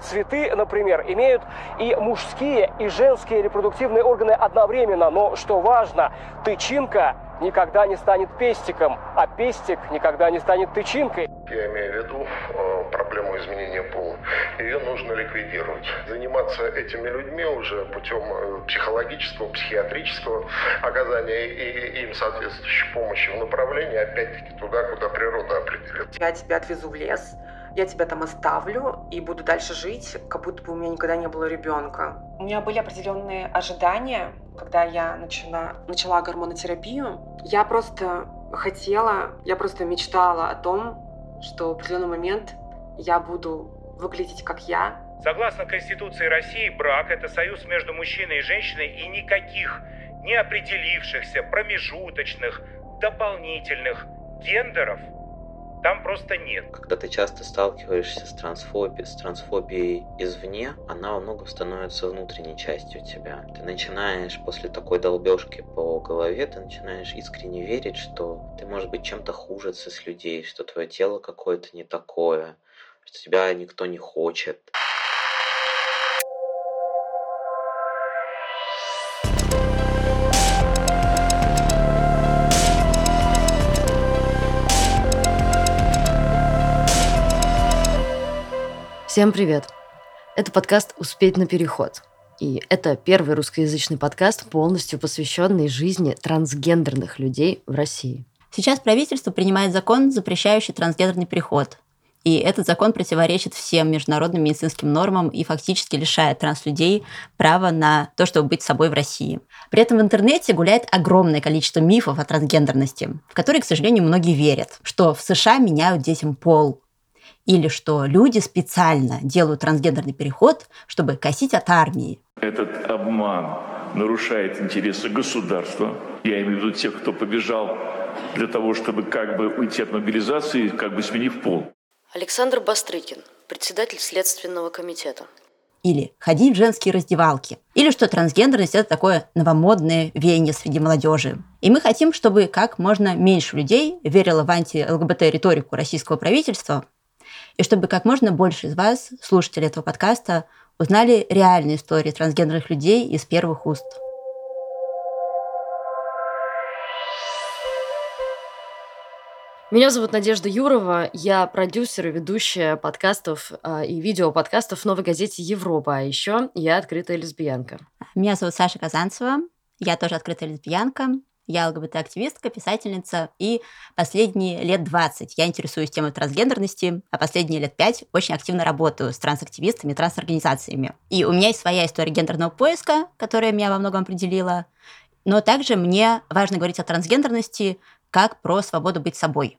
Цветы, например, имеют и мужские, и женские репродуктивные органы одновременно. Но, что важно, тычинка никогда не станет пестиком, а пестик никогда не станет тычинкой. Я имею в виду э, проблему изменения пола. Ее нужно ликвидировать. Заниматься этими людьми уже путем э, психологического, психиатрического оказания и, им соответствующей помощи в направлении, опять-таки, туда, куда природа определит. Я тебя отвезу в лес, я тебя там оставлю и буду дальше жить, как будто бы у меня никогда не было ребенка. У меня были определенные ожидания, когда я начала, начала гормонотерапию. Я просто хотела, я просто мечтала о том, что в определенный момент я буду выглядеть как я. Согласно Конституции России, брак – это союз между мужчиной и женщиной и никаких неопределившихся, промежуточных, дополнительных гендеров – там просто нет. Когда ты часто сталкиваешься с трансфобией, с трансфобией извне, она во многом становится внутренней частью тебя. Ты начинаешь после такой долбежки по голове, ты начинаешь искренне верить, что ты можешь быть чем-то хуже с людей, что твое тело какое-то не такое, что тебя никто не хочет. Всем привет! Это подкаст «Успеть на переход». И это первый русскоязычный подкаст, полностью посвященный жизни трансгендерных людей в России. Сейчас правительство принимает закон, запрещающий трансгендерный переход. И этот закон противоречит всем международным медицинским нормам и фактически лишает транслюдей права на то, чтобы быть собой в России. При этом в интернете гуляет огромное количество мифов о трансгендерности, в которые, к сожалению, многие верят, что в США меняют детям пол, или что люди специально делают трансгендерный переход, чтобы косить от армии. Этот обман нарушает интересы государства. Я имею в виду тех, кто побежал для того, чтобы как бы уйти от мобилизации, как бы сменив пол. Александр Бастрыкин, председатель Следственного комитета. Или ходить в женские раздевалки. Или что трансгендерность – это такое новомодное веяние среди молодежи. И мы хотим, чтобы как можно меньше людей верило в анти-ЛГБТ-риторику российского правительства, и чтобы как можно больше из вас, слушателей этого подкаста, узнали реальные истории трансгендерных людей из первых уст. Меня зовут Надежда Юрова, я продюсер и ведущая подкастов э, и видеоподкастов в новой газете «Европа», а еще я открытая лесбиянка. Меня зовут Саша Казанцева, я тоже открытая лесбиянка, я ЛГБТ-активистка, писательница, и последние лет 20 я интересуюсь темой трансгендерности, а последние лет 5 очень активно работаю с трансактивистами, трансорганизациями. И у меня есть своя история гендерного поиска, которая меня во многом определила, но также мне важно говорить о трансгендерности как про свободу быть собой.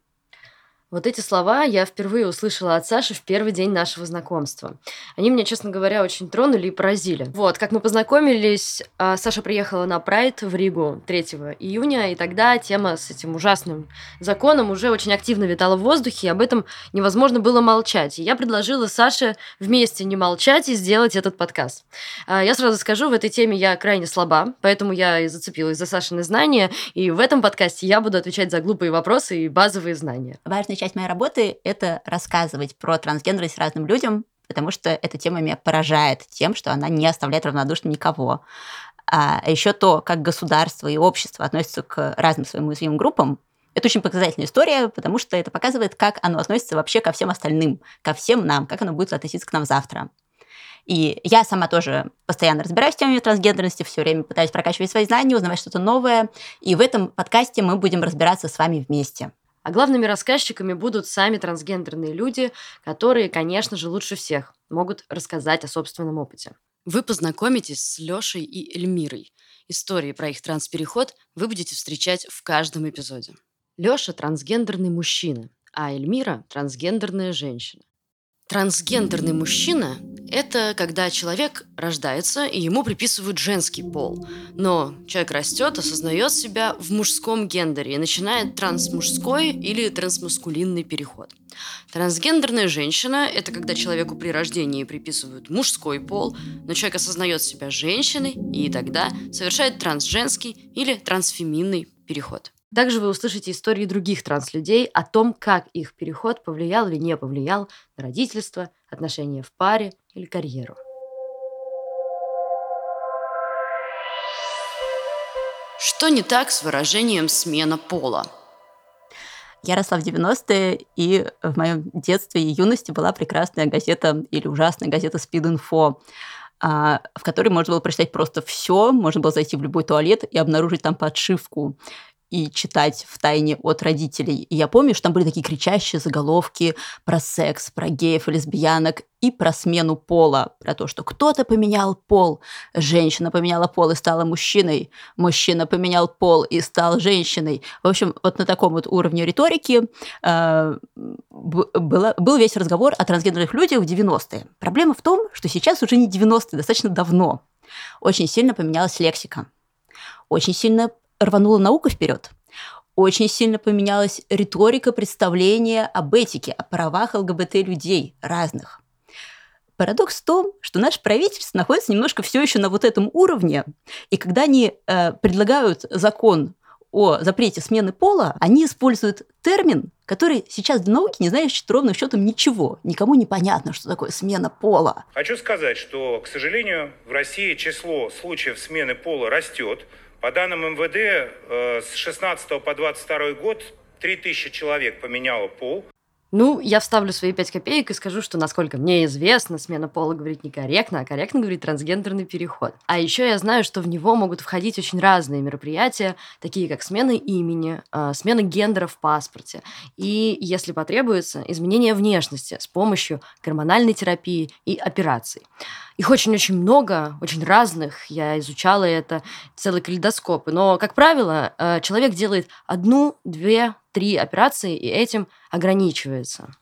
Вот эти слова я впервые услышала от Саши в первый день нашего знакомства. Они меня, честно говоря, очень тронули и поразили. Вот, как мы познакомились, а, Саша приехала на Прайд в Ригу 3 июня, и тогда тема с этим ужасным законом уже очень активно витала в воздухе, и об этом невозможно было молчать. И я предложила Саше вместе не молчать и сделать этот подкаст. А, я сразу скажу, в этой теме я крайне слаба, поэтому я и зацепилась за Сашины знания, и в этом подкасте я буду отвечать за глупые вопросы и базовые знания. Важный часть моей работы — это рассказывать про трансгендерность разным людям, потому что эта тема меня поражает тем, что она не оставляет равнодушным никого. А еще то, как государство и общество относятся к разным своим уязвимым группам, это очень показательная история, потому что это показывает, как оно относится вообще ко всем остальным, ко всем нам, как оно будет относиться к нам завтра. И я сама тоже постоянно разбираюсь в теме трансгендерности, все время пытаюсь прокачивать свои знания, узнавать что-то новое. И в этом подкасте мы будем разбираться с вами вместе. А главными рассказчиками будут сами трансгендерные люди, которые, конечно же, лучше всех могут рассказать о собственном опыте. Вы познакомитесь с Лешей и Эльмирой. Истории про их транспереход вы будете встречать в каждом эпизоде. Леша – трансгендерный мужчина, а Эльмира – трансгендерная женщина. Трансгендерный мужчина – это когда человек рождается и ему приписывают женский пол. Но человек растет, осознает себя в мужском гендере и начинает трансмужской или трансмаскулинный переход. Трансгендерная женщина – это когда человеку при рождении приписывают мужской пол, но человек осознает себя женщиной и тогда совершает трансженский или трансфеминный переход. Также вы услышите истории других транслюдей о том, как их переход повлиял или не повлиял на родительство, отношения в паре или карьеру. Что не так с выражением «смена пола»? Я росла в 90-е, и в моем детстве и юности была прекрасная газета или ужасная газета Speed Info, а, в которой можно было прочитать просто все, можно было зайти в любой туалет и обнаружить там подшивку и читать в тайне от родителей. И я помню, что там были такие кричащие заголовки про секс, про геев и лесбиянок и про смену пола, про то, что кто-то поменял пол, женщина поменяла пол и стала мужчиной, мужчина поменял пол и стал женщиной. В общем, вот на таком вот уровне риторики э, было, был весь разговор о трансгендерных людях в 90-е. Проблема в том, что сейчас уже не 90-е, достаточно давно. Очень сильно поменялась лексика. Очень сильно рванула наука вперед. Очень сильно поменялась риторика представления об этике, о правах ЛГБТ-людей разных. Парадокс в том, что наше правительство находится немножко все еще на вот этом уровне, и когда они э, предлагают закон о запрете смены пола, они используют термин, который сейчас для науки не знаешь ровным счетом ничего. Никому не понятно, что такое смена пола. Хочу сказать, что, к сожалению, в России число случаев смены пола растет. По данным МВД, э, с 16 по 22 год 3000 человек поменяло пол. Ну, я вставлю свои пять копеек и скажу, что, насколько мне известно, смена пола говорить некорректно, а корректно говорить трансгендерный переход. А еще я знаю, что в него могут входить очень разные мероприятия, такие как смена имени, э, смена гендера в паспорте и, если потребуется, изменение внешности с помощью гормональной терапии и операций. Их очень-очень много, очень разных. Я изучала это, целый калейдоскоп. Но, как правило, э, человек делает одну, две, три операции и этим ограничивается.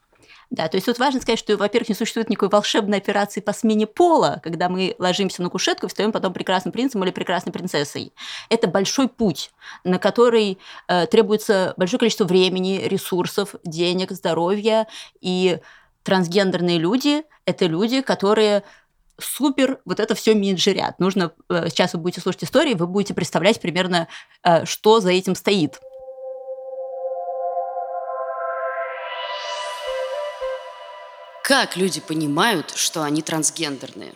Да, то есть тут важно сказать, что, во-первых, не существует никакой волшебной операции по смене пола, когда мы ложимся на кушетку и встаем потом прекрасным принцем или прекрасной принцессой. Это большой путь, на который э, требуется большое количество времени, ресурсов, денег, здоровья. И трансгендерные люди – это люди, которые супер вот это все менеджерят. Нужно, э, сейчас вы будете слушать истории, вы будете представлять примерно, э, что за этим стоит. Как люди понимают, что они трансгендерные?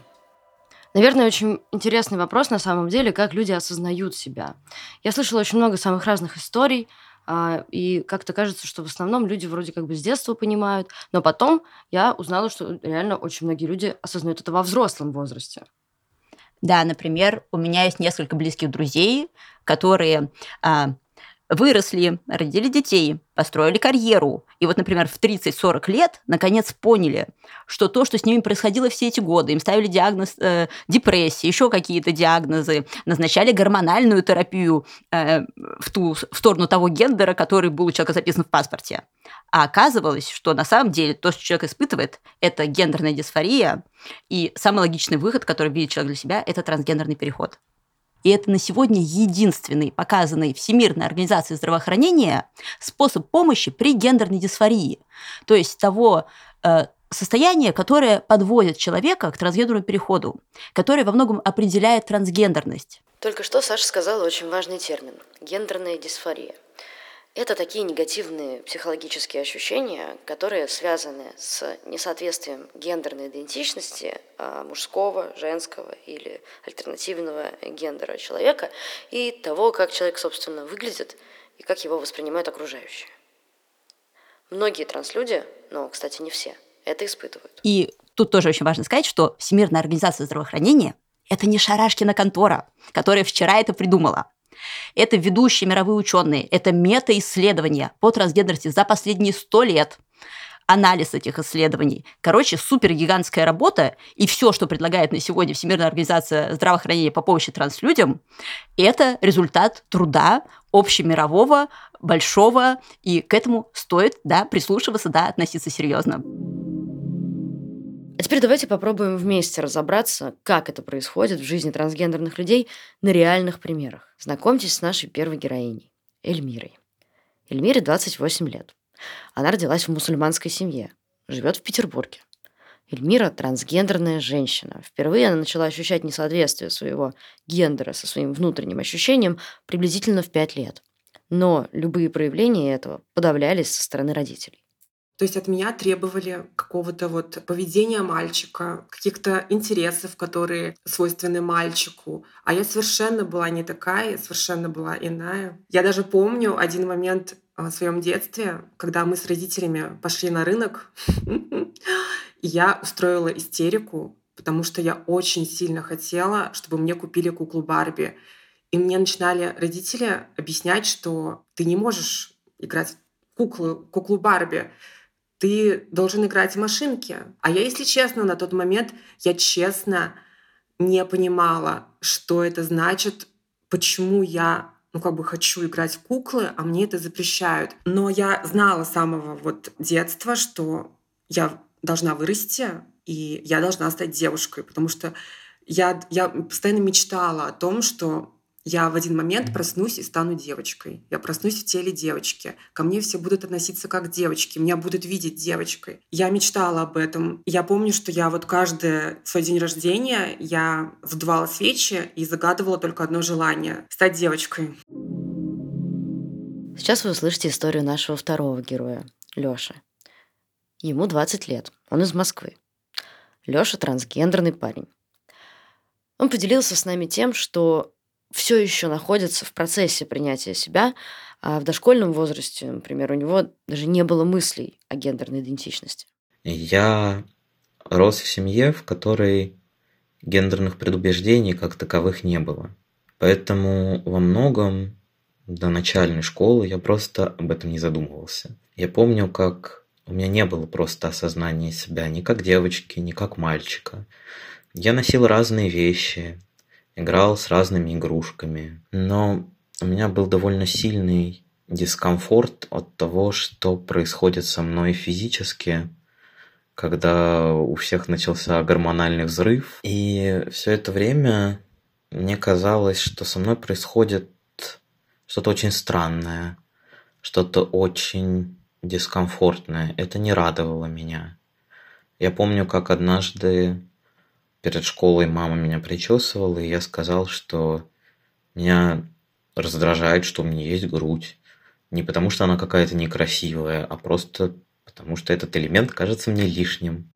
Наверное, очень интересный вопрос на самом деле, как люди осознают себя. Я слышала очень много самых разных историй, а, и как-то кажется, что в основном люди вроде как бы с детства понимают, но потом я узнала, что реально очень многие люди осознают это во взрослом возрасте. Да, например, у меня есть несколько близких друзей, которые а, выросли, родили детей, построили карьеру. И вот, например, в 30-40 лет наконец поняли, что то, что с ними происходило все эти годы, им ставили диагноз э, депрессии, еще какие-то диагнозы, назначали гормональную терапию э, в, ту, в сторону того гендера, который был у человека записан в паспорте. А оказывалось, что на самом деле то, что человек испытывает, это гендерная дисфория, и самый логичный выход, который видит человек для себя, это трансгендерный переход. И это на сегодня единственный показанный Всемирной организацией здравоохранения способ помощи при гендерной дисфории. То есть того э, состояние, которое подводит человека к трансгендерному переходу, которое во многом определяет трансгендерность. Только что Саша сказала очень важный термин – гендерная дисфория. Это такие негативные психологические ощущения, которые связаны с несоответствием гендерной идентичности а, мужского, женского или альтернативного гендера человека и того, как человек, собственно, выглядит и как его воспринимают окружающие. Многие транслюди, но, кстати, не все, это испытывают. И тут тоже очень важно сказать, что Всемирная организация здравоохранения – это не Шарашкина контора, которая вчера это придумала. Это ведущие мировые ученые, это мета-исследования по трансгендерности за последние сто лет анализ этих исследований. Короче, супер гигантская работа, и все, что предлагает на сегодня Всемирная организация здравоохранения по помощи транслюдям, это результат труда общемирового, большого, и к этому стоит да, прислушиваться, да, относиться серьезно. А теперь давайте попробуем вместе разобраться, как это происходит в жизни трансгендерных людей на реальных примерах. Знакомьтесь с нашей первой героиней, Эльмирой. Эльмире 28 лет. Она родилась в мусульманской семье, живет в Петербурге. Эльмира – трансгендерная женщина. Впервые она начала ощущать несоответствие своего гендера со своим внутренним ощущением приблизительно в 5 лет. Но любые проявления этого подавлялись со стороны родителей. То есть от меня требовали какого-то вот поведения мальчика, каких-то интересов, которые свойственны мальчику. А я совершенно была не такая, совершенно была иная. Я даже помню один момент в своем детстве, когда мы с родителями пошли на рынок, я устроила истерику, потому что я очень сильно хотела, чтобы мне купили куклу Барби. И мне начинали родители объяснять, что ты не можешь играть в куклу, куклу Барби ты должен играть в машинки. А я, если честно, на тот момент я честно не понимала, что это значит, почему я ну, как бы хочу играть в куклы, а мне это запрещают. Но я знала с самого вот детства, что я должна вырасти, и я должна стать девушкой, потому что я, я постоянно мечтала о том, что я в один момент проснусь и стану девочкой. Я проснусь в теле девочки. Ко мне все будут относиться как девочки. Меня будут видеть девочкой. Я мечтала об этом. Я помню, что я вот каждый свой день рождения я задувала свечи и загадывала только одно желание — стать девочкой. Сейчас вы услышите историю нашего второго героя, Лёши. Ему 20 лет. Он из Москвы. Лёша трансгендерный парень. Он поделился с нами тем, что все еще находится в процессе принятия себя, а в дошкольном возрасте, например, у него даже не было мыслей о гендерной идентичности. Я рос в семье, в которой гендерных предубеждений как таковых не было. Поэтому во многом до начальной школы я просто об этом не задумывался. Я помню, как у меня не было просто осознания себя ни как девочки, ни как мальчика. Я носил разные вещи, играл с разными игрушками. Но у меня был довольно сильный дискомфорт от того, что происходит со мной физически, когда у всех начался гормональный взрыв. И все это время мне казалось, что со мной происходит что-то очень странное, что-то очень дискомфортное. Это не радовало меня. Я помню, как однажды перед школой мама меня причесывала, и я сказал, что меня раздражает, что у меня есть грудь. Не потому, что она какая-то некрасивая, а просто потому, что этот элемент кажется мне лишним.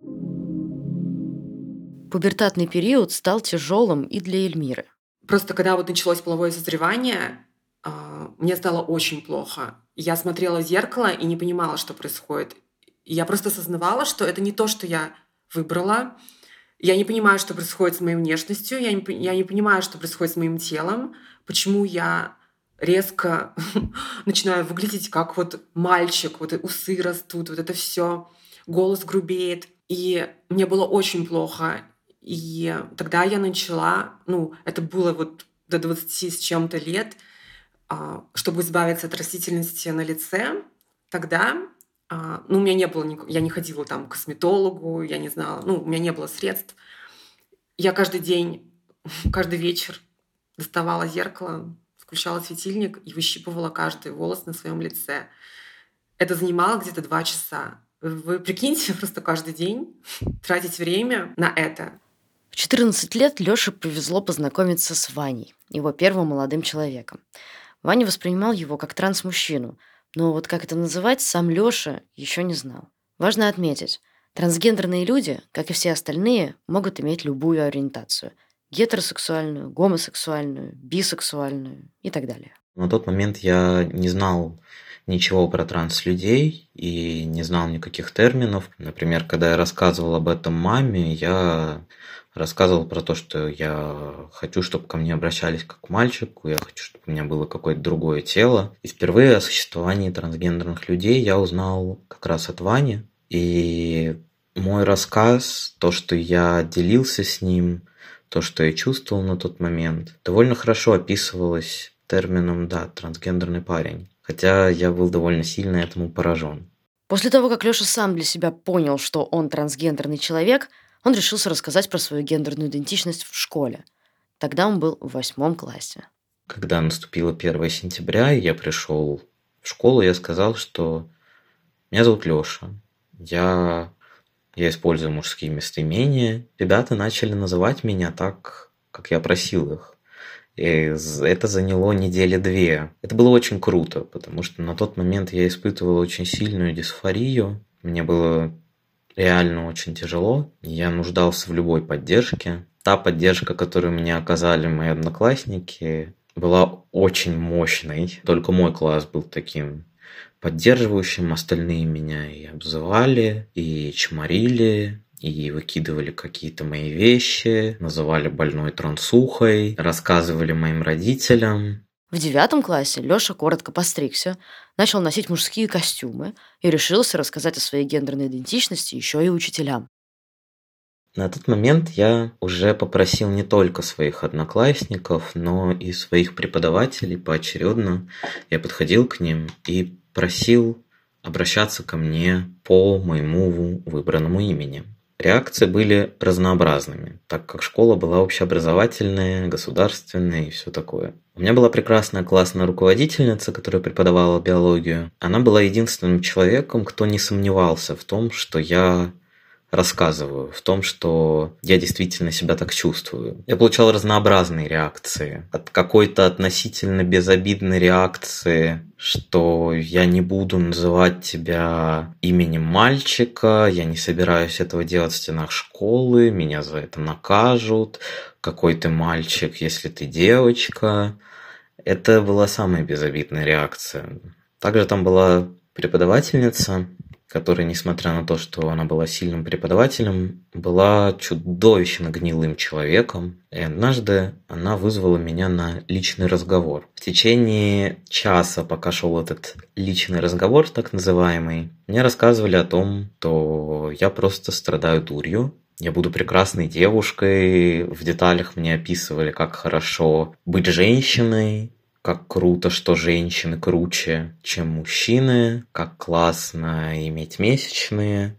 Пубертатный период стал тяжелым и для Эльмиры. Просто когда вот началось половое созревание, а, мне стало очень плохо. Я смотрела в зеркало и не понимала, что происходит. Я просто осознавала, что это не то, что я выбрала, я не понимаю, что происходит с моей внешностью, я не, я не понимаю, что происходит с моим телом, почему я резко начинаю выглядеть как вот мальчик, вот усы растут, вот это все, голос грубеет. И мне было очень плохо. И тогда я начала, ну, это было вот до 20 с чем-то лет, а, чтобы избавиться от растительности на лице, тогда а, ну, у меня не было, я не ходила там к косметологу, я не знала, ну, у меня не было средств. Я каждый день, каждый вечер доставала зеркало, включала светильник и выщипывала каждый волос на своем лице. Это занимало где-то два часа. Вы прикиньте, просто каждый день тратить время на это. В 14 лет Лёше повезло познакомиться с Ваней, его первым молодым человеком. Ваня воспринимал его как транс-мужчину – но вот как это называть, сам Лёша еще не знал. Важно отметить, трансгендерные люди, как и все остальные, могут иметь любую ориентацию – гетеросексуальную, гомосексуальную, бисексуальную и так далее. На тот момент я не знал ничего про транс-людей и не знал никаких терминов. Например, когда я рассказывал об этом маме, я рассказывал про то, что я хочу, чтобы ко мне обращались как к мальчику, я хочу, чтобы у меня было какое-то другое тело. И впервые о существовании трансгендерных людей я узнал как раз от Вани. И мой рассказ, то, что я делился с ним, то, что я чувствовал на тот момент, довольно хорошо описывалось термином, да, трансгендерный парень. Хотя я был довольно сильно этому поражен. После того, как Лёша сам для себя понял, что он трансгендерный человек – он решился рассказать про свою гендерную идентичность в школе. Тогда он был в восьмом классе. Когда наступило 1 сентября, я пришел в школу, я сказал, что меня зовут Леша. Я, я использую мужские местоимения. Ребята начали называть меня так, как я просил их. И это заняло недели две. Это было очень круто, потому что на тот момент я испытывал очень сильную дисфорию, Мне было реально очень тяжело. Я нуждался в любой поддержке. Та поддержка, которую мне оказали мои одноклассники, была очень мощной. Только мой класс был таким поддерживающим. Остальные меня и обзывали, и чморили, и выкидывали какие-то мои вещи, называли больной трансухой, рассказывали моим родителям. В девятом классе Лёша коротко постригся, начал носить мужские костюмы и решился рассказать о своей гендерной идентичности еще и учителям. На тот момент я уже попросил не только своих одноклассников, но и своих преподавателей поочередно. Я подходил к ним и просил обращаться ко мне по моему выбранному имени. Реакции были разнообразными, так как школа была общеобразовательная, государственная и все такое. У меня была прекрасная классная руководительница, которая преподавала биологию. Она была единственным человеком, кто не сомневался в том, что я рассказываю, в том, что я действительно себя так чувствую. Я получал разнообразные реакции. От какой-то относительно безобидной реакции, что я не буду называть тебя именем мальчика, я не собираюсь этого делать в стенах школы, меня за это накажут, какой ты мальчик, если ты девочка. Это была самая безобидная реакция. Также там была преподавательница, которая, несмотря на то, что она была сильным преподавателем, была чудовищно гнилым человеком. И однажды она вызвала меня на личный разговор. В течение часа, пока шел этот личный разговор, так называемый, мне рассказывали о том, что я просто страдаю дурью, я буду прекрасной девушкой. В деталях мне описывали, как хорошо быть женщиной, как круто, что женщины круче, чем мужчины, как классно иметь месячные,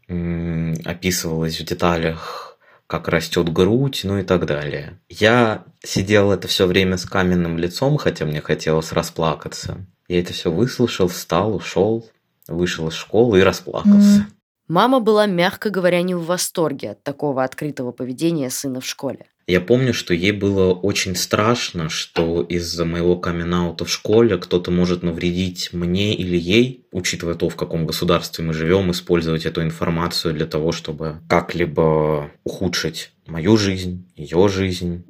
описывалось в деталях, как растет грудь, ну и так далее. Я сидел это все время с каменным лицом, хотя мне хотелось расплакаться. Я это все выслушал, встал, ушел, вышел из школы и расплакался. Мама была, мягко говоря, не в восторге от такого открытого поведения сына в школе. Я помню, что ей было очень страшно, что из-за моего камин в школе кто-то может навредить мне или ей, учитывая то, в каком государстве мы живем, использовать эту информацию для того, чтобы как-либо ухудшить мою жизнь, ее жизнь.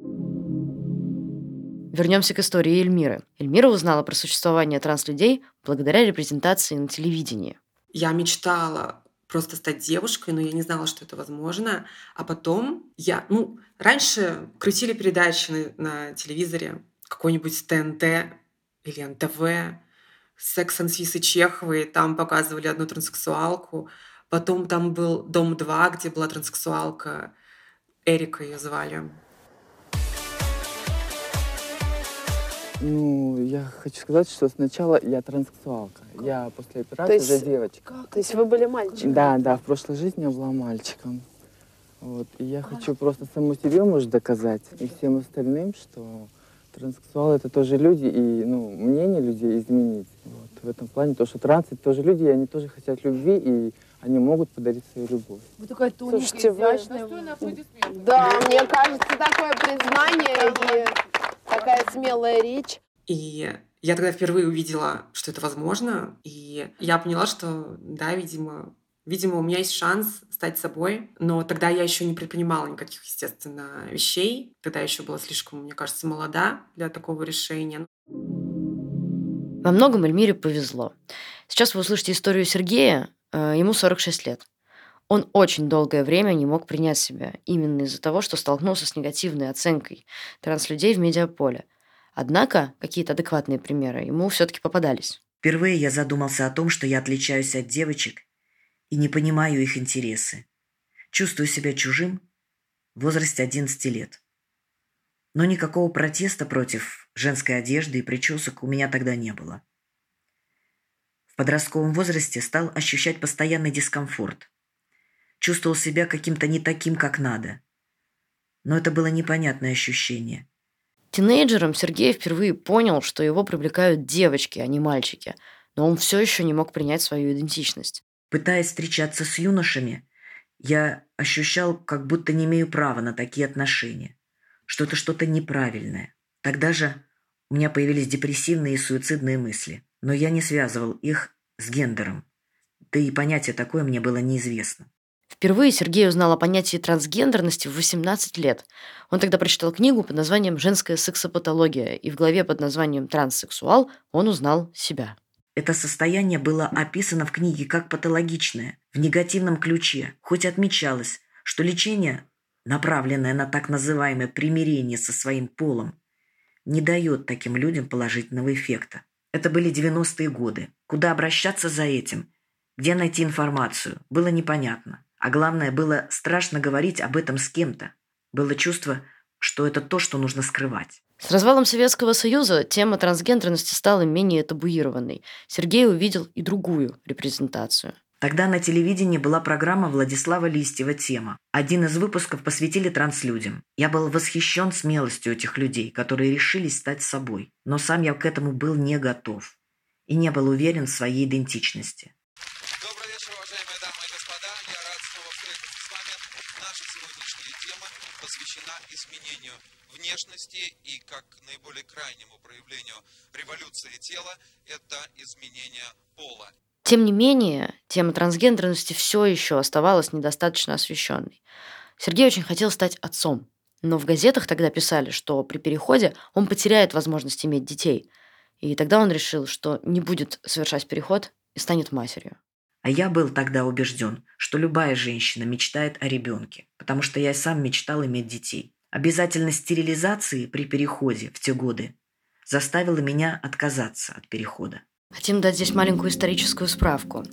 Вернемся к истории Эльмиры. Эльмира узнала про существование транслюдей благодаря репрезентации на телевидении. Я мечтала просто стать девушкой, но я не знала, что это возможно. А потом я, ну, раньше крутили передачи на, на телевизоре, какой-нибудь ТНТ или НТВ, «Секс Ансвисы Чеховой», там показывали одну транссексуалку. Потом там был «Дом-2», где была транссексуалка, Эрика ее звали. Ну, я хочу сказать, что сначала я транссексуалка. Я после операции есть, уже девочка. Как? То есть вы были мальчиком? Да, да, в прошлой жизни я была мальчиком. Вот. И я хочу просто саму себе, может, доказать и всем остальным, что транссексуалы это тоже люди, и ну, мнение людей изменить. Вот. В этом плане то, что трансы это тоже люди, и они тоже хотят любви, и они могут подарить свою любовь. Вы такая тоненькая, Слушайте, вы... Да, мне кажется, такое признание и Такая смелая речь. И я тогда впервые увидела, что это возможно, и я поняла, что, да, видимо, видимо, у меня есть шанс стать собой, но тогда я еще не предпринимала никаких, естественно, вещей. Тогда еще была слишком, мне кажется, молода для такого решения. Во многом Эльмире повезло. Сейчас вы услышите историю Сергея. Э, ему 46 лет. Он очень долгое время не мог принять себя, именно из-за того, что столкнулся с негативной оценкой транслюдей в медиаполе. Однако какие-то адекватные примеры ему все-таки попадались. Впервые я задумался о том, что я отличаюсь от девочек и не понимаю их интересы. Чувствую себя чужим в возрасте 11 лет. Но никакого протеста против женской одежды и причесок у меня тогда не было. В подростковом возрасте стал ощущать постоянный дискомфорт – чувствовал себя каким-то не таким, как надо. Но это было непонятное ощущение. Тинейджером Сергей впервые понял, что его привлекают девочки, а не мальчики, но он все еще не мог принять свою идентичность. Пытаясь встречаться с юношами, я ощущал, как будто не имею права на такие отношения, что это что-то неправильное. Тогда же у меня появились депрессивные и суицидные мысли, но я не связывал их с гендером. да и понятие такое мне было неизвестно. Впервые Сергей узнал о понятии трансгендерности в 18 лет. Он тогда прочитал книгу под названием «Женская сексопатология», и в главе под названием «Транссексуал» он узнал себя. Это состояние было описано в книге как патологичное, в негативном ключе, хоть отмечалось, что лечение, направленное на так называемое примирение со своим полом, не дает таким людям положительного эффекта. Это были 90-е годы. Куда обращаться за этим? Где найти информацию? Было непонятно. А главное, было страшно говорить об этом с кем-то. Было чувство, что это то, что нужно скрывать. С развалом Советского Союза тема трансгендерности стала менее табуированной. Сергей увидел и другую репрезентацию. Тогда на телевидении была программа Владислава Листьева «Тема». Один из выпусков посвятили транслюдям. Я был восхищен смелостью этих людей, которые решились стать собой. Но сам я к этому был не готов. И не был уверен в своей идентичности. Изменению внешности и как наиболее крайнему проявлению революции тела – это изменение пола. Тем не менее, тема трансгендерности все еще оставалась недостаточно освещенной. Сергей очень хотел стать отцом, но в газетах тогда писали, что при переходе он потеряет возможность иметь детей. И тогда он решил, что не будет совершать переход и станет матерью. А я был тогда убежден, что любая женщина мечтает о ребенке, потому что я сам мечтал иметь детей. Обязательность стерилизации при переходе в те годы заставила меня отказаться от перехода. Хотим дать здесь маленькую историческую справку.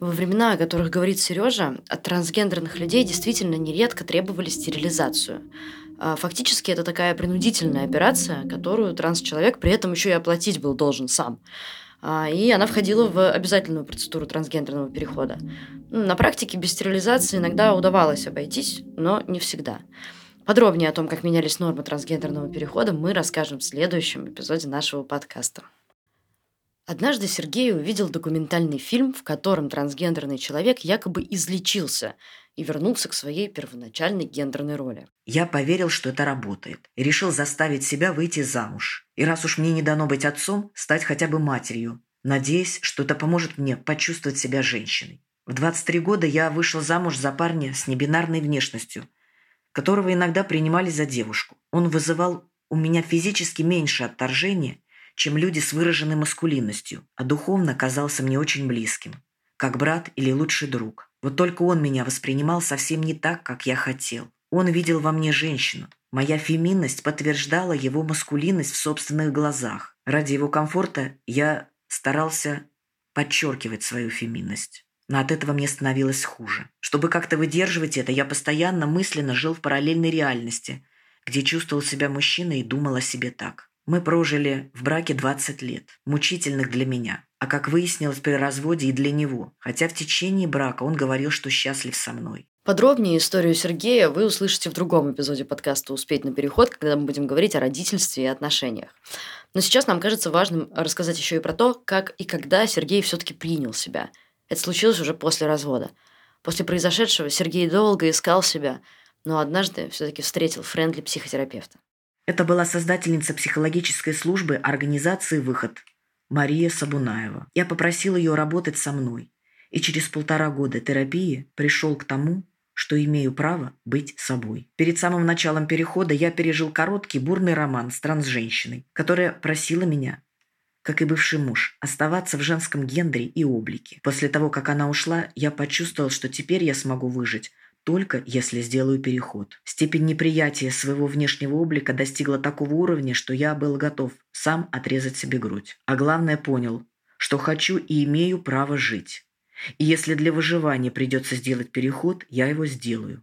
Во времена, о которых говорит Сережа, от трансгендерных людей действительно нередко требовали стерилизацию. А фактически это такая принудительная операция, которую транс-человек при этом еще и оплатить был должен сам. А, и она входила в обязательную процедуру трансгендерного перехода. На практике без стерилизации иногда удавалось обойтись, но не всегда. Подробнее о том, как менялись нормы трансгендерного перехода, мы расскажем в следующем эпизоде нашего подкаста. Однажды Сергей увидел документальный фильм, в котором трансгендерный человек якобы излечился и вернулся к своей первоначальной гендерной роли. Я поверил, что это работает, и решил заставить себя выйти замуж. И раз уж мне не дано быть отцом, стать хотя бы матерью, надеясь, что это поможет мне почувствовать себя женщиной. В 23 года я вышел замуж за парня с небинарной внешностью, которого иногда принимали за девушку. Он вызывал у меня физически меньше отторжения, чем люди с выраженной маскулинностью, а духовно казался мне очень близким, как брат или лучший друг. Вот только он меня воспринимал совсем не так, как я хотел. Он видел во мне женщину. Моя феминность подтверждала его маскулинность в собственных глазах. Ради его комфорта я старался подчеркивать свою феминность. Но от этого мне становилось хуже. Чтобы как-то выдерживать это, я постоянно мысленно жил в параллельной реальности, где чувствовал себя мужчиной и думал о себе так. Мы прожили в браке 20 лет, мучительных для меня, а как выяснилось при разводе и для него, хотя в течение брака он говорил, что счастлив со мной. Подробнее историю Сергея вы услышите в другом эпизоде подкаста «Успеть на переход», когда мы будем говорить о родительстве и отношениях. Но сейчас нам кажется важным рассказать еще и про то, как и когда Сергей все-таки принял себя. Это случилось уже после развода. После произошедшего Сергей долго искал себя, но однажды все-таки встретил френдли психотерапевта. Это была создательница психологической службы организации «Выход» Мария Сабунаева. Я попросил ее работать со мной, и через полтора года терапии пришел к тому, что имею право быть собой. Перед самым началом перехода я пережил короткий бурный роман с трансженщиной, которая просила меня, как и бывший муж, оставаться в женском гендере и облике. После того, как она ушла, я почувствовал, что теперь я смогу выжить только если сделаю переход. Степень неприятия своего внешнего облика достигла такого уровня, что я был готов сам отрезать себе грудь. А главное понял, что хочу и имею право жить. И если для выживания придется сделать переход, я его сделаю.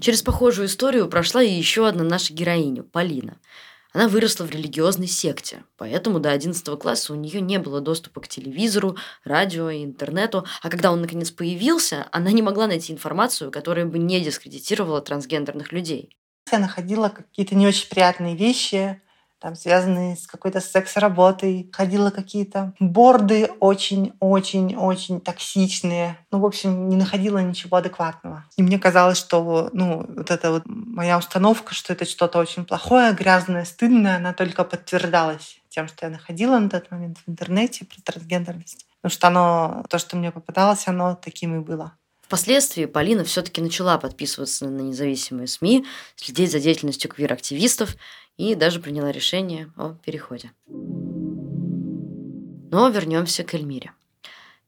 Через похожую историю прошла и еще одна наша героиня, Полина – она выросла в религиозной секте, поэтому до 11 класса у нее не было доступа к телевизору, радио и интернету, а когда он наконец появился, она не могла найти информацию, которая бы не дискредитировала трансгендерных людей. Я находила какие-то не очень приятные вещи, там, связанные с какой-то секс-работой. Ходила какие-то борды очень-очень-очень токсичные. Ну, в общем, не находила ничего адекватного. И мне казалось, что ну, вот эта вот моя установка, что это что-то очень плохое, грязное, стыдное, она только подтверждалась тем, что я находила на тот момент в интернете про трансгендерность. Потому что оно, то, что мне попадалось, оно таким и было. Впоследствии Полина все-таки начала подписываться на независимые СМИ, следить за деятельностью квир-активистов и даже приняла решение о переходе. Но вернемся к Эльмире.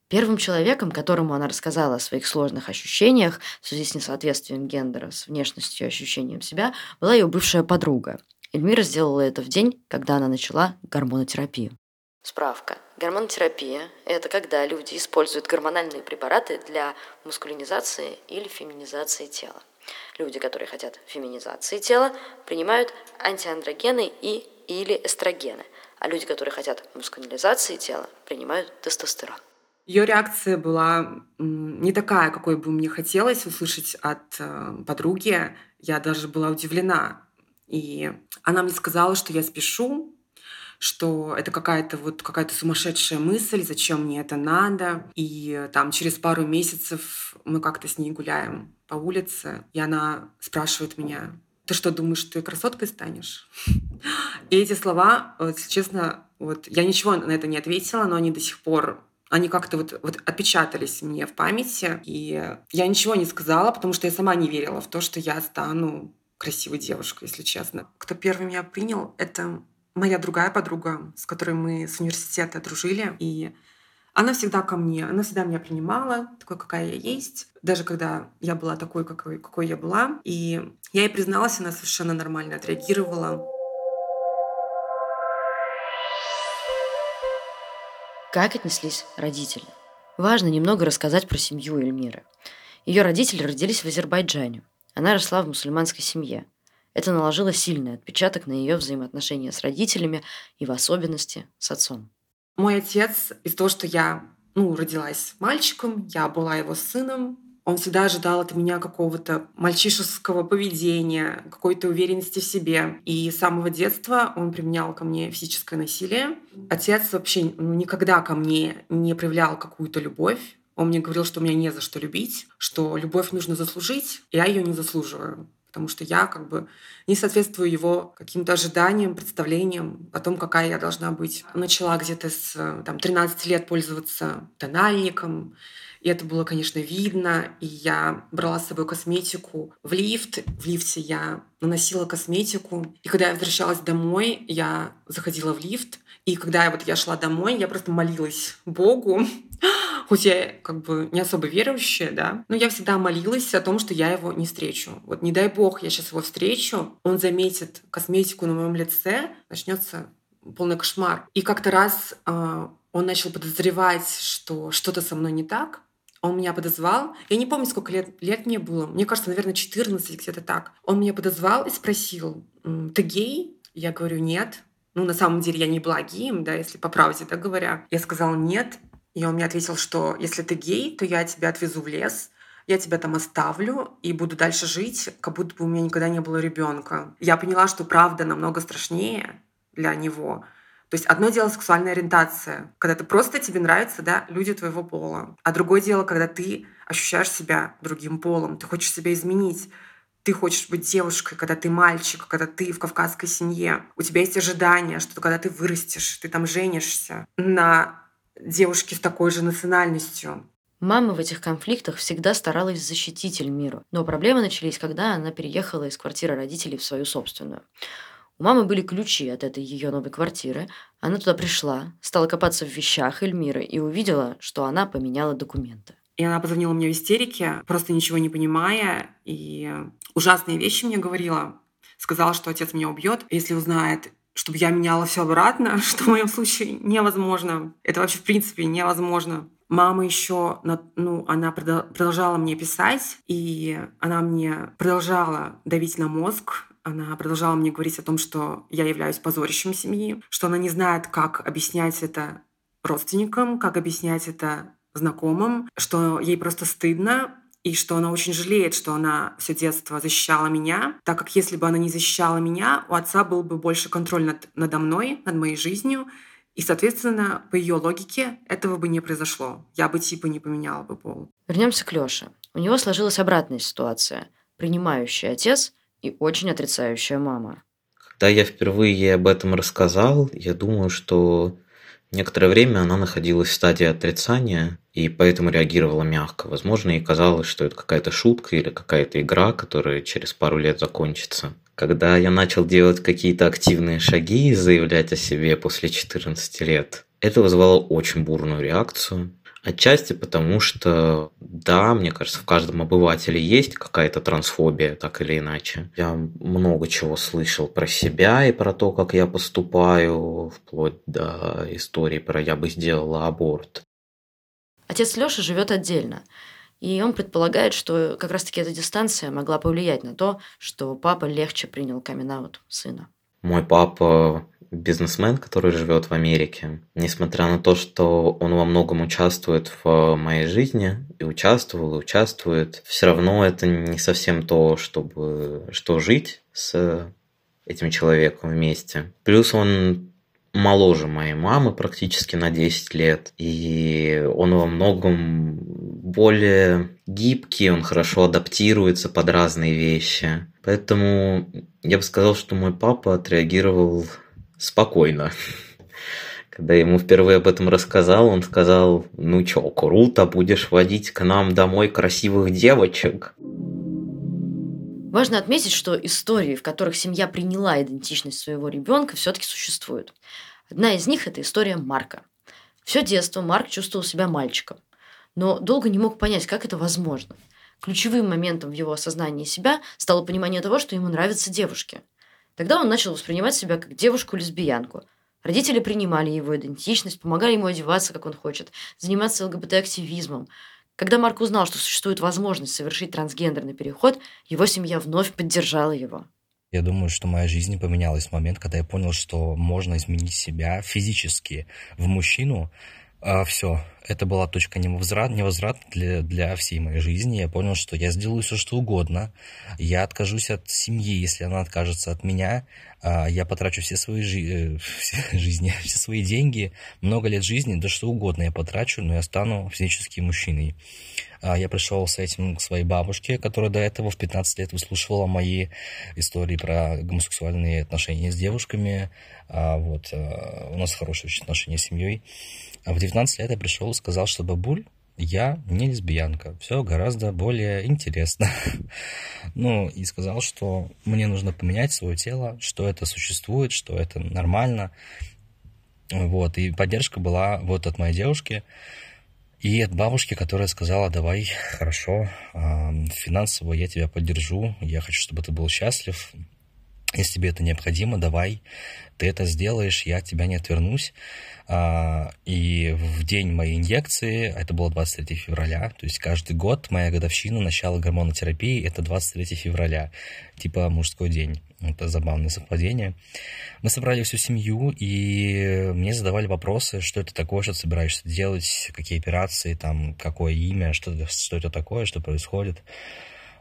Первым человеком, которому она рассказала о своих сложных ощущениях в связи с несоответствием гендера с внешностью и ощущением себя, была ее бывшая подруга. Эльмира сделала это в день, когда она начала гормонотерапию. Справка. Гормонотерапия – это когда люди используют гормональные препараты для мускулинизации или феминизации тела. Люди, которые хотят феминизации тела, принимают антиандрогены и или эстрогены, а люди, которые хотят мускулинизации тела, принимают тестостерон. Ее реакция была не такая, какой бы мне хотелось услышать от э, подруги. Я даже была удивлена. И она мне сказала, что я спешу, что это какая-то вот какая-то сумасшедшая мысль, зачем мне это надо. И там через пару месяцев мы как-то с ней гуляем по улице, и она спрашивает меня, ты что, думаешь, ты красоткой станешь? И эти слова, вот, честно, вот я ничего на это не ответила, но они до сих пор они как-то вот, вот отпечатались мне в памяти, и я ничего не сказала, потому что я сама не верила в то, что я стану красивой девушкой, если честно. Кто первый меня принял, это моя другая подруга, с которой мы с университета дружили. И она всегда ко мне, она всегда меня принимала, такой, какая я есть. Даже когда я была такой, какой, какой я была. И я ей призналась, она совершенно нормально отреагировала. Как отнеслись родители? Важно немного рассказать про семью Эльмиры. Ее родители родились в Азербайджане. Она росла в мусульманской семье. Это наложило сильный отпечаток на ее взаимоотношения с родителями и в особенности с отцом. Мой отец, из того, что я ну, родилась мальчиком, я была его сыном, он всегда ожидал от меня какого-то мальчишеского поведения, какой-то уверенности в себе. И с самого детства он применял ко мне физическое насилие. Отец вообще ну, никогда ко мне не проявлял какую-то любовь. Он мне говорил, что меня не за что любить, что любовь нужно заслужить, и я ее не заслуживаю потому что я как бы не соответствую его каким-то ожиданиям, представлениям о том, какая я должна быть. Начала где-то с там, 13 лет пользоваться тональником, и это было, конечно, видно. И я брала с собой косметику в лифт. В лифте я наносила косметику. И когда я возвращалась домой, я заходила в лифт. И когда я вот я шла домой, я просто молилась Богу хоть я как бы не особо верующая, да, но я всегда молилась о том, что я его не встречу. Вот не дай бог, я сейчас его встречу, он заметит косметику на моем лице, начнется полный кошмар. И как-то раз э, он начал подозревать, что что-то со мной не так. Он меня подозвал. Я не помню, сколько лет, лет мне было. Мне кажется, наверное, 14, где-то так. Он меня подозвал и спросил, ты гей? Я говорю, нет. Ну, на самом деле, я не была геем, да, если по правде да, говоря. Я сказала нет. И он мне ответил, что если ты гей, то я тебя отвезу в лес, я тебя там оставлю и буду дальше жить, как будто бы у меня никогда не было ребенка. Я поняла, что правда намного страшнее для него. То есть одно дело сексуальная ориентация, когда ты просто тебе нравятся да, люди твоего пола. А другое дело, когда ты ощущаешь себя другим полом, ты хочешь себя изменить, ты хочешь быть девушкой, когда ты мальчик, когда ты в кавказской семье. У тебя есть ожидания, что когда ты вырастешь, ты там женишься на девушки с такой же национальностью. Мама в этих конфликтах всегда старалась защитить Эльмиру, но проблемы начались, когда она переехала из квартиры родителей в свою собственную. У мамы были ключи от этой ее новой квартиры. Она туда пришла, стала копаться в вещах Эльмиры и увидела, что она поменяла документы. И она позвонила мне в истерике, просто ничего не понимая, и ужасные вещи мне говорила. Сказала, что отец меня убьет, если узнает, чтобы я меняла все обратно, что в моем случае невозможно. Это вообще в принципе невозможно. Мама еще, ну, она продолжала мне писать, и она мне продолжала давить на мозг, она продолжала мне говорить о том, что я являюсь позорищем семьи, что она не знает, как объяснять это родственникам, как объяснять это знакомым, что ей просто стыдно, и что она очень жалеет, что она все детство защищала меня, так как если бы она не защищала меня, у отца был бы больше контроль над, надо мной, над моей жизнью, и, соответственно, по ее логике этого бы не произошло. Я бы типа не поменяла бы пол. Вернемся к Лёше. У него сложилась обратная ситуация. Принимающий отец и очень отрицающая мама. Когда я впервые ей об этом рассказал, я думаю, что некоторое время она находилась в стадии отрицания и поэтому реагировала мягко. Возможно, ей казалось, что это какая-то шутка или какая-то игра, которая через пару лет закончится. Когда я начал делать какие-то активные шаги и заявлять о себе после 14 лет, это вызвало очень бурную реакцию. Отчасти потому, что, да, мне кажется, в каждом обывателе есть какая-то трансфобия, так или иначе. Я много чего слышал про себя и про то, как я поступаю, вплоть до истории про «я бы сделала аборт». Отец Лёши живет отдельно. И он предполагает, что как раз-таки эта дистанция могла повлиять на то, что папа легче принял камин сына. Мой папа бизнесмен, который живет в Америке. Несмотря на то, что он во многом участвует в моей жизни, и участвовал, и участвует, все равно это не совсем то, чтобы что жить с этим человеком вместе. Плюс он моложе моей мамы практически на 10 лет, и он во многом более гибкий, он хорошо адаптируется под разные вещи. Поэтому я бы сказал, что мой папа отреагировал спокойно. Когда ему впервые об этом рассказал, он сказал, ну чё, круто, будешь водить к нам домой красивых девочек. Важно отметить, что истории, в которых семья приняла идентичность своего ребенка, все-таки существуют. Одна из них – это история Марка. Все детство Марк чувствовал себя мальчиком, но долго не мог понять, как это возможно. Ключевым моментом в его осознании себя стало понимание того, что ему нравятся девушки – Тогда он начал воспринимать себя как девушку-лесбиянку. Родители принимали его идентичность, помогали ему одеваться, как он хочет, заниматься ЛГБТ-активизмом. Когда Марк узнал, что существует возможность совершить трансгендерный переход, его семья вновь поддержала его. Я думаю, что моя жизнь поменялась в момент, когда я понял, что можно изменить себя физически в мужчину, а, все, это была точка невозврат, невозврат для, для всей моей жизни. Я понял, что я сделаю все, что угодно. Я откажусь от семьи, если она откажется от меня. А, я потрачу все свои жи- э, все жизни, все свои деньги, много лет жизни, да что угодно я потрачу, но я стану физическим мужчиной. А, я пришел с этим к своей бабушке, которая до этого в 15 лет выслушивала мои истории про гомосексуальные отношения с девушками. Вот, у нас хорошие отношения с семьей. А в 19 лет я пришел и сказал, что бабуль, я не лесбиянка. Все гораздо более интересно. ну, и сказал, что мне нужно поменять свое тело, что это существует, что это нормально. Вот, и поддержка была вот от моей девушки и от бабушки, которая сказала, давай, хорошо, финансово я тебя поддержу, я хочу, чтобы ты был счастлив, если тебе это необходимо, давай, ты это сделаешь, я от тебя не отвернусь. А, и в день моей инъекции, это было 23 февраля, то есть каждый год моя годовщина начала гормонотерапии, это 23 февраля, типа мужской день. Это забавное совпадение. Мы собрали всю семью, и мне задавали вопросы, что это такое, что ты собираешься делать, какие операции, там, какое имя, что, что это такое, что происходит.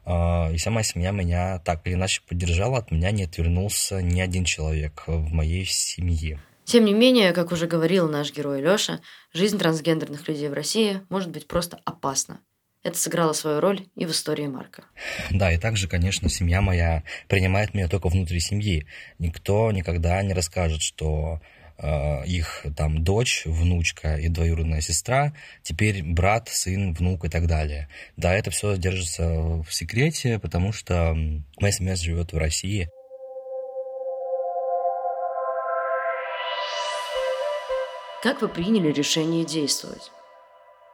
А, и моя семья меня так или иначе поддержала, от меня не отвернулся ни один человек в моей семье. Тем не менее, как уже говорил наш герой Лёша, жизнь трансгендерных людей в России может быть просто опасна. Это сыграло свою роль и в истории Марка. Да, и также, конечно, семья моя принимает меня только внутри семьи. Никто никогда не расскажет, что их там дочь, внучка и двоюродная сестра, теперь брат, сын, внук и так далее. Да, это все держится в секрете, потому что семья живет в России. Как вы приняли решение действовать?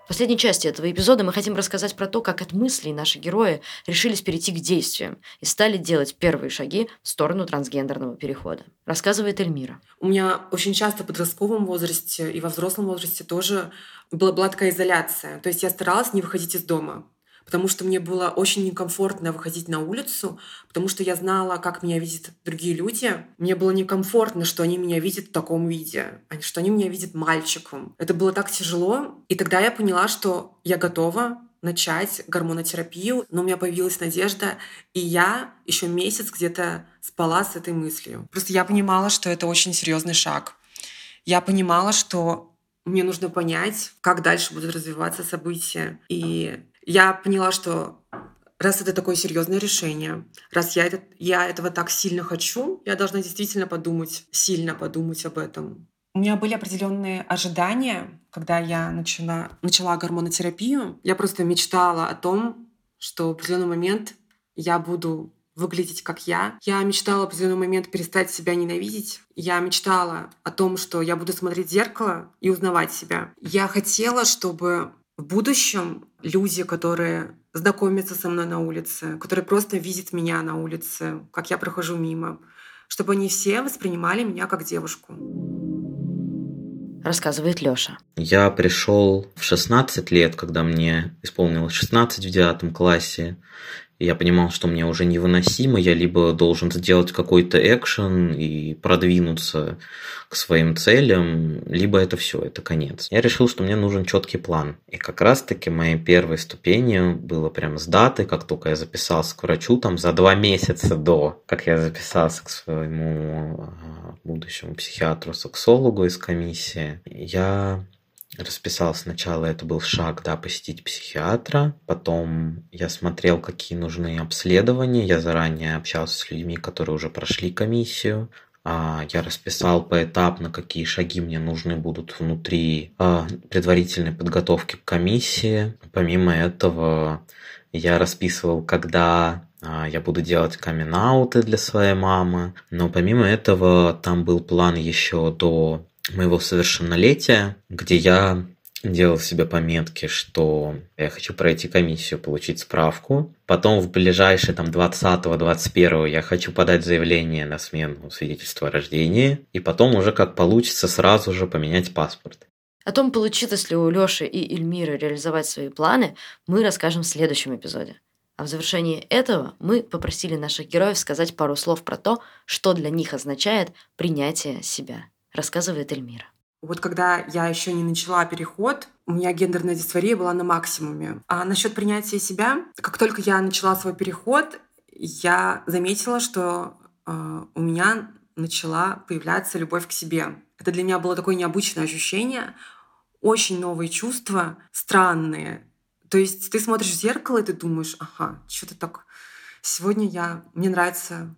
Последней части этого эпизода мы хотим рассказать про то, как от мыслей наши герои решились перейти к действиям и стали делать первые шаги в сторону трансгендерного перехода. Рассказывает Эльмира. У меня очень часто в подростковом возрасте и во взрослом возрасте тоже была, была такая изоляция. То есть я старалась не выходить из дома потому что мне было очень некомфортно выходить на улицу, потому что я знала, как меня видят другие люди. Мне было некомфортно, что они меня видят в таком виде, а что они меня видят мальчиком. Это было так тяжело. И тогда я поняла, что я готова начать гормонотерапию, но у меня появилась надежда, и я еще месяц где-то спала с этой мыслью. Просто я понимала, что это очень серьезный шаг. Я понимала, что мне нужно понять, как дальше будут развиваться события. И я поняла, что раз это такое серьезное решение, раз я, это, я этого так сильно хочу, я должна действительно подумать, сильно подумать об этом. У меня были определенные ожидания, когда я начала, начала гормонотерапию. Я просто мечтала о том, что в определенный момент я буду выглядеть как я. Я мечтала в определенный момент перестать себя ненавидеть. Я мечтала о том, что я буду смотреть в зеркало и узнавать себя. Я хотела, чтобы в будущем люди, которые знакомятся со мной на улице, которые просто видят меня на улице, как я прохожу мимо, чтобы они все воспринимали меня как девушку. Рассказывает Лёша. Я пришел в 16 лет, когда мне исполнилось 16 в девятом классе я понимал, что мне уже невыносимо, я либо должен сделать какой-то экшен и продвинуться к своим целям, либо это все, это конец. Я решил, что мне нужен четкий план. И как раз-таки моей первой ступенью было прям с даты, как только я записался к врачу, там за два месяца до, как я записался к своему а, будущему психиатру-сексологу из комиссии, я расписал сначала, это был шаг, да, посетить психиатра, потом я смотрел, какие нужны обследования, я заранее общался с людьми, которые уже прошли комиссию, а, я расписал поэтапно, какие шаги мне нужны будут внутри а, предварительной подготовки к комиссии. Помимо этого, я расписывал, когда а, я буду делать камин для своей мамы. Но помимо этого, там был план еще до моего совершеннолетия, где я делал себе пометки, что я хочу пройти комиссию, получить справку. Потом в ближайшие там 20-21 я хочу подать заявление на смену свидетельства о рождении. И потом уже как получится сразу же поменять паспорт. О том, получилось ли у Лёши и Эльмиры реализовать свои планы, мы расскажем в следующем эпизоде. А в завершении этого мы попросили наших героев сказать пару слов про то, что для них означает принятие себя рассказывает Эльмира. Вот когда я еще не начала переход, у меня гендерная дисфория была на максимуме. А насчет принятия себя, как только я начала свой переход, я заметила, что э, у меня начала появляться любовь к себе. Это для меня было такое необычное ощущение, очень новые чувства, странные. То есть ты смотришь в зеркало и ты думаешь, ага, что-то так. Сегодня я мне нравится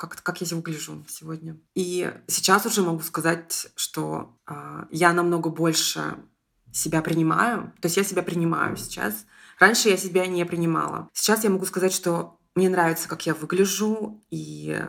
как, как я выгляжу сегодня. И сейчас уже могу сказать, что э, я намного больше себя принимаю. То есть я себя принимаю сейчас. Раньше я себя не принимала. Сейчас я могу сказать, что мне нравится, как я выгляжу, и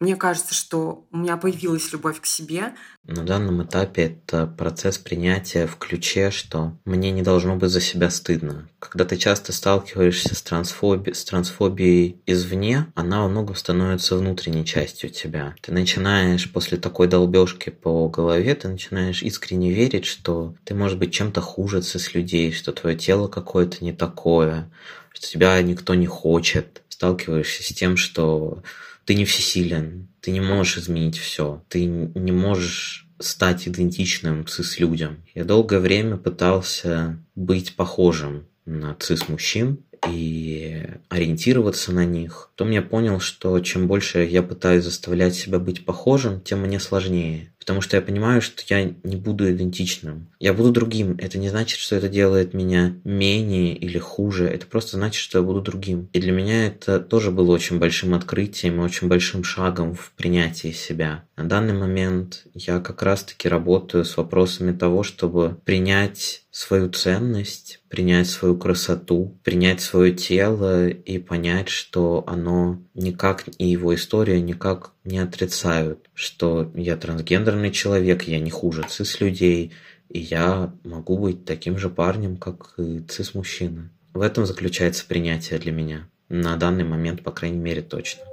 мне кажется, что у меня появилась любовь к себе. На данном этапе это процесс принятия в ключе, что мне не должно быть за себя стыдно. Когда ты часто сталкиваешься с, трансфоби... с трансфобией извне, она во многом становится внутренней частью тебя. Ты начинаешь после такой долбежки по голове, ты начинаешь искренне верить, что ты, может быть, чем-то хуже с людей, что твое тело какое-то не такое, что тебя никто не хочет. Сталкиваешься с тем, что ты не всесилен, ты не можешь изменить все, ты не можешь стать идентичным цис-людям. Я долгое время пытался быть похожим на цис-мужчин, и ориентироваться на них, то я понял, что чем больше я пытаюсь заставлять себя быть похожим, тем мне сложнее. Потому что я понимаю, что я не буду идентичным. Я буду другим. Это не значит, что это делает меня менее или хуже. Это просто значит, что я буду другим. И для меня это тоже было очень большим открытием и очень большим шагом в принятии себя. На данный момент я как раз-таки работаю с вопросами того, чтобы принять свою ценность, принять свою красоту, принять свое тело и понять, что оно никак и его история никак не отрицают, что я трансгендерный человек, я не хуже цис-людей, и я могу быть таким же парнем, как и цис-мужчина. В этом заключается принятие для меня. На данный момент, по крайней мере, точно.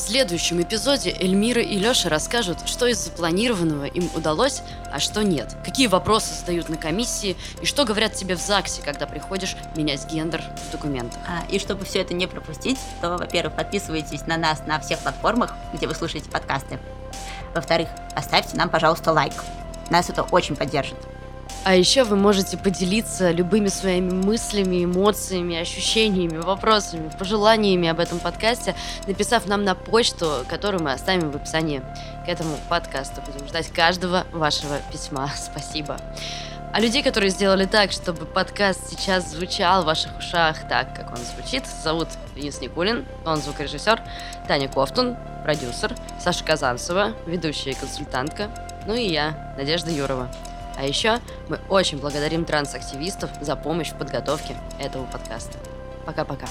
Следующем эпизоде Эльмира и Леша расскажут, что из запланированного им удалось, а что нет. Какие вопросы задают на комиссии и что говорят тебе в ЗАГСе, когда приходишь менять гендер в документах. А, и чтобы все это не пропустить, то, во-первых, подписывайтесь на нас на всех платформах, где вы слушаете подкасты. Во-вторых, поставьте нам, пожалуйста, лайк. Нас это очень поддержит. А еще вы можете поделиться любыми своими мыслями, эмоциями, ощущениями, вопросами, пожеланиями об этом подкасте, написав нам на почту, которую мы оставим в описании к этому подкасту. Будем ждать каждого вашего письма. Спасибо. А людей, которые сделали так, чтобы подкаст сейчас звучал в ваших ушах так, как он звучит, зовут Денис Никулин, он звукорежиссер, Таня Кофтун, продюсер, Саша Казанцева, ведущая и консультантка, ну и я, Надежда Юрова. А еще мы очень благодарим трансактивистов за помощь в подготовке этого подкаста. Пока-пока.